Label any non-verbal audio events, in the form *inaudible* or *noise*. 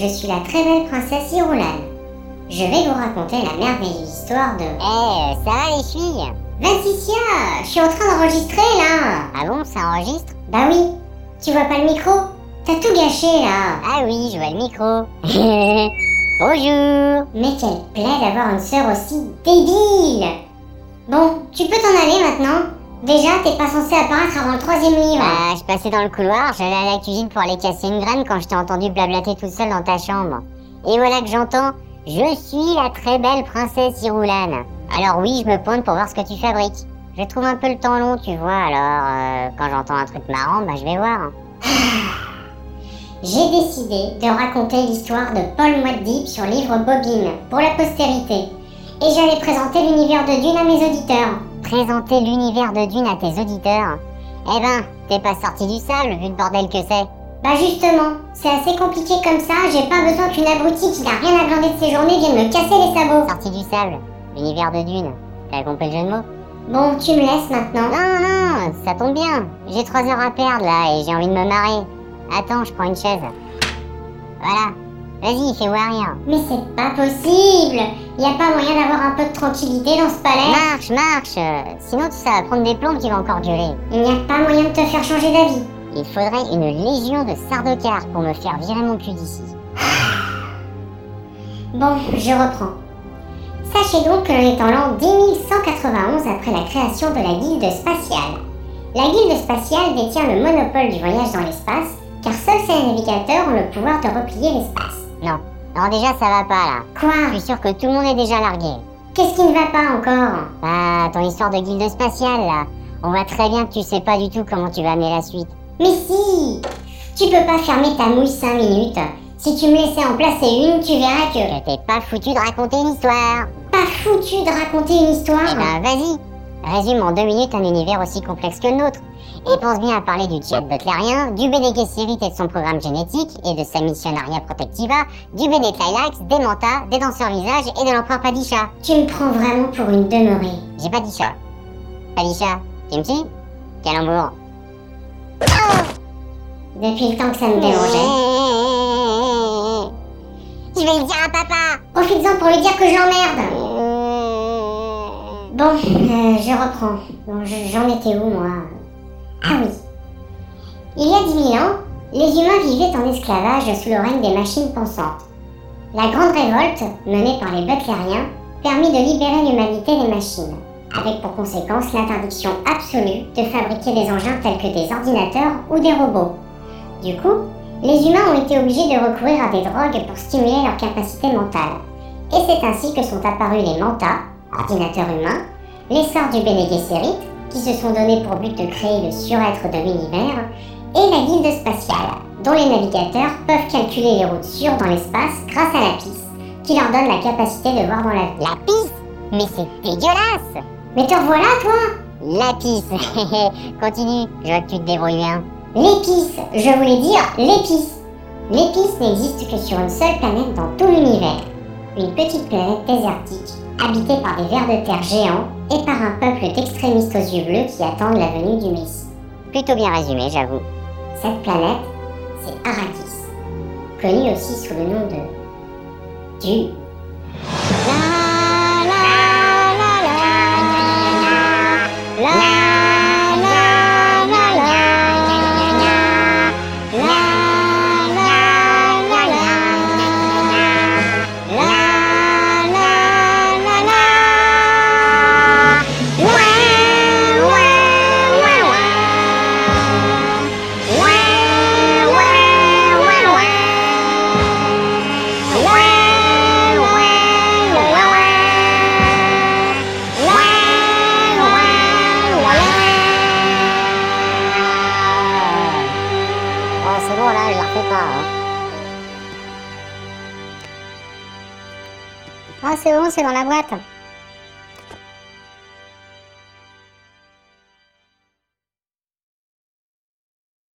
je suis la très belle princesse Irulan. Je vais vous raconter la merveilleuse histoire de... Eh, ça va les filles? Vassicia, je suis en train d'enregistrer là. Ah bon, ça enregistre? Bah oui, tu vois pas le micro? T'as tout gâché là. Ah oui, je vois le micro. *laughs* Bonjour. Mais quelle plaie d'avoir une sœur aussi débile. Bon, tu peux t'en aller maintenant Déjà, t'es pas censé apparaître avant le troisième livre. Bah, je passais dans le couloir, j'allais à la cuisine pour aller casser une graine quand je t'ai entendu blablater toute seule dans ta chambre. Et voilà que j'entends Je suis la très belle princesse Irulan. Alors oui, je me pointe pour voir ce que tu fabriques. Je trouve un peu le temps long, tu vois, alors euh, quand j'entends un truc marrant, bah je vais voir. J'ai décidé de raconter l'histoire de Paul Moitdip sur livre Bobine pour la postérité. Et j'allais présenter l'univers de Dune à mes auditeurs. Présenter l'univers de Dune à tes auditeurs? Eh ben, t'es pas sorti du sable vu le bordel que c'est. Bah justement, c'est assez compliqué comme ça, j'ai pas besoin qu'une abrutie qui n'a rien à glander de ses journées vienne me casser les sabots. Sorti du sable, l'univers de Dune. T'as compris le jeu de mots? Bon, tu me laisses maintenant. Non, non, ça tombe bien. J'ai trois heures à perdre là et j'ai envie de me marrer. Attends, je prends une chaise. Voilà. Vas-y, fais-moi rien. Mais c'est pas possible Y a pas moyen d'avoir un peu de tranquillité dans ce palais Marche, marche. Sinon, ça va prendre des plombs qui vont encore durer. Il n'y a pas moyen de te faire changer d'avis. Il faudrait une légion de sardocars pour me faire virer mon cul d'ici. *sighs* Bon, je reprends. Sachez donc que l'on est en l'an 10191 après la création de la Guilde spatiale. La Guilde spatiale détient le monopole du voyage dans l'espace, car seuls ses navigateurs ont le pouvoir de replier l'espace. Non. Non, déjà, ça va pas là. Quoi Je suis sûr que tout le monde est déjà largué. Qu'est-ce qui ne va pas encore Ah, ton histoire de guilde spatiale là. On voit très bien que tu sais pas du tout comment tu vas amener la suite. Mais si Tu peux pas fermer ta mouille 5 minutes. Si tu me laissais en placer une, tu verrais que... Je t'ai pas foutu de raconter une histoire. Pas foutu de raconter une histoire Eh ben, vas-y. Résume en deux minutes un univers aussi complexe que le nôtre. Et pense bien à parler du jet butlérien, du Bene Gesserit et de son programme génétique, et de sa missionaria protectiva, du Bene Tlilax, des Manta, des danseurs visages et de l'empereur Padisha. Tu me prends vraiment pour une demeurée. J'ai pas dit ça. Padisha, tu me suis? Calembour. Depuis le temps que ça me dérangeait. *laughs* Je vais le dire à papa. Profites-en pour lui dire que je l'emmerde Je reprends. J'en étais où, moi? Ah oui. Il y a 10 000 ans, les humains vivaient en esclavage sous le règne des machines pensantes. La grande révolte, menée par les butlériens, permit de libérer l'humanité des machines, avec pour conséquence l'interdiction absolue de fabriquer des engins tels que des ordinateurs ou des robots. Du coup, les humains ont été obligés de recourir à des drogues pour stimuler leur capacité mentale. Et c'est ainsi que sont apparus les mantas, ordinateurs humains, les sorts du Bene Gesserit, qui se sont donnés pour but de créer le surêtre de l'univers, et la guilde spatiale, dont les navigateurs peuvent calculer les routes sûres dans l'espace grâce à la piste, qui leur donne la capacité de voir dans l'avenir. La pisse Mais c'est dégueulasse Mais te revoilà, toi? La pisse *laughs* Continue, je vois que tu te débrouilles bien. L'épice, je voulais dire l'épice. L'épice n'existe que sur une seule planète dans tout l'univers. Une petite planète désertique, habitée par des vers de terre géants et par un peuple d'extrémistes aux yeux bleus qui attendent la venue du Messie. Plutôt bien résumé, j'avoue. Cette planète, c'est Arrakis, connue aussi sous le nom de Du. Ah, c'est bon, c'est dans la boîte.